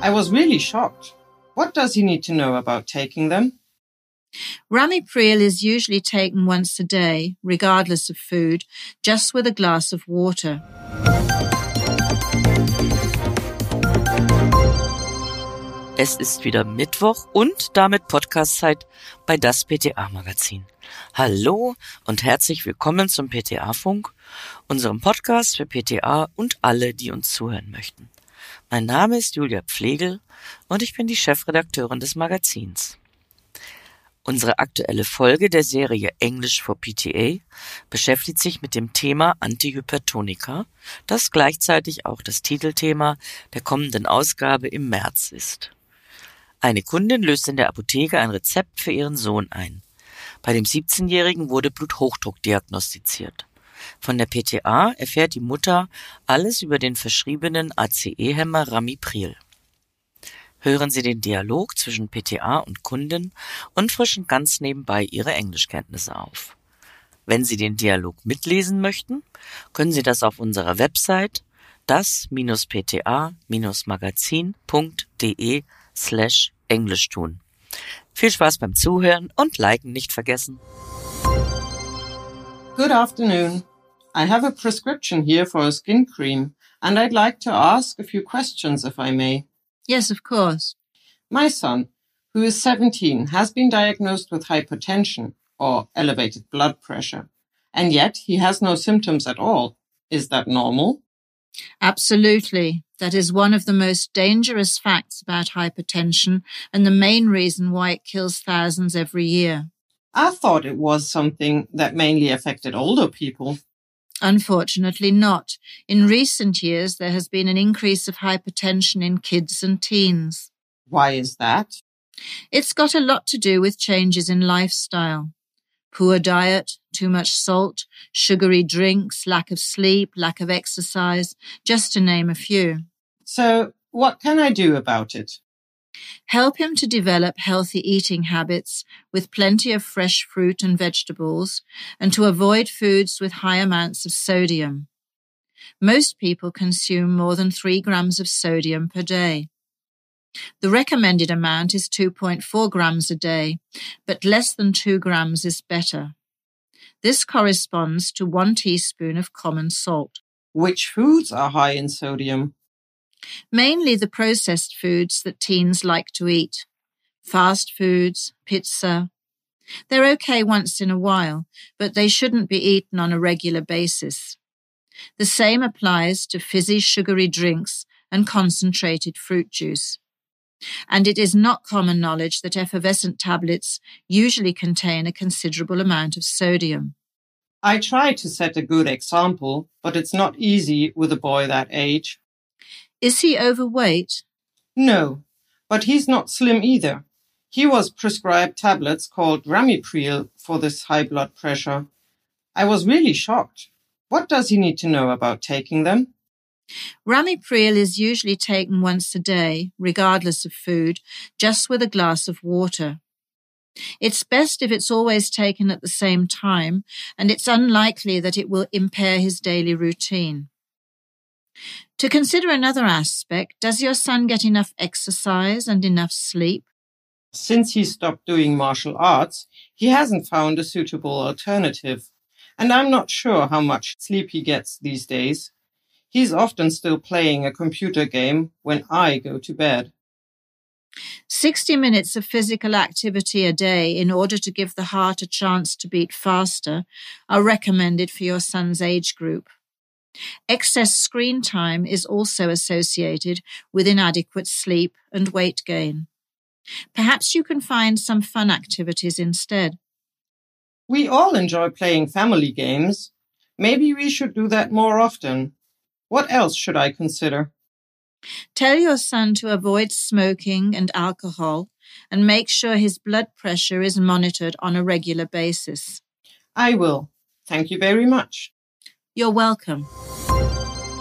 I was really shocked. What does he need to know about taking them? Ramipril is usually taken once a day, regardless of food, just with a glass of water. Es ist wieder Mittwoch und damit Podcastzeit bei das PTA Magazin. Hallo und herzlich willkommen zum PTA Funk, unserem Podcast für PTA und alle, die uns zuhören möchten. Mein Name ist Julia Pflegel und ich bin die Chefredakteurin des Magazins. Unsere aktuelle Folge der Serie Englisch for PTA beschäftigt sich mit dem Thema Antihypertonika, das gleichzeitig auch das Titelthema der kommenden Ausgabe im März ist. Eine Kundin löst in der Apotheke ein Rezept für ihren Sohn ein. Bei dem 17-Jährigen wurde Bluthochdruck diagnostiziert. Von der PTA erfährt die Mutter alles über den verschriebenen ACE-Hämmer Ramipril. Hören Sie den Dialog zwischen PTA und Kundin und frischen ganz nebenbei Ihre Englischkenntnisse auf. Wenn Sie den Dialog mitlesen möchten, können Sie das auf unserer Website das-pta-magazin.de slash Englisch tun. Viel Spaß beim Zuhören und Liken nicht vergessen. Good afternoon. I have a prescription here for a skin cream, and I'd like to ask a few questions if I may. Yes, of course. My son, who is 17, has been diagnosed with hypertension or elevated blood pressure, and yet he has no symptoms at all. Is that normal? Absolutely. That is one of the most dangerous facts about hypertension and the main reason why it kills thousands every year. I thought it was something that mainly affected older people. Unfortunately not. In recent years, there has been an increase of hypertension in kids and teens. Why is that? It's got a lot to do with changes in lifestyle. Poor diet, too much salt, sugary drinks, lack of sleep, lack of exercise, just to name a few. So what can I do about it? Help him to develop healthy eating habits with plenty of fresh fruit and vegetables and to avoid foods with high amounts of sodium. Most people consume more than three grams of sodium per day. The recommended amount is 2.4 grams a day, but less than 2 grams is better. This corresponds to one teaspoon of common salt. Which foods are high in sodium? Mainly the processed foods that teens like to eat. Fast foods, pizza. They're okay once in a while, but they shouldn't be eaten on a regular basis. The same applies to fizzy sugary drinks and concentrated fruit juice. And it is not common knowledge that effervescent tablets usually contain a considerable amount of sodium. I try to set a good example, but it's not easy with a boy that age. Is he overweight? No, but he's not slim either. He was prescribed tablets called Ramipril for this high blood pressure. I was really shocked. What does he need to know about taking them? Ramipril is usually taken once a day, regardless of food, just with a glass of water. It's best if it's always taken at the same time, and it's unlikely that it will impair his daily routine. To consider another aspect, does your son get enough exercise and enough sleep? Since he stopped doing martial arts, he hasn't found a suitable alternative. And I'm not sure how much sleep he gets these days. He's often still playing a computer game when I go to bed. 60 minutes of physical activity a day in order to give the heart a chance to beat faster are recommended for your son's age group. Excess screen time is also associated with inadequate sleep and weight gain. Perhaps you can find some fun activities instead. We all enjoy playing family games. Maybe we should do that more often. What else should I consider? Tell your son to avoid smoking and alcohol and make sure his blood pressure is monitored on a regular basis. I will. Thank you very much. You're welcome.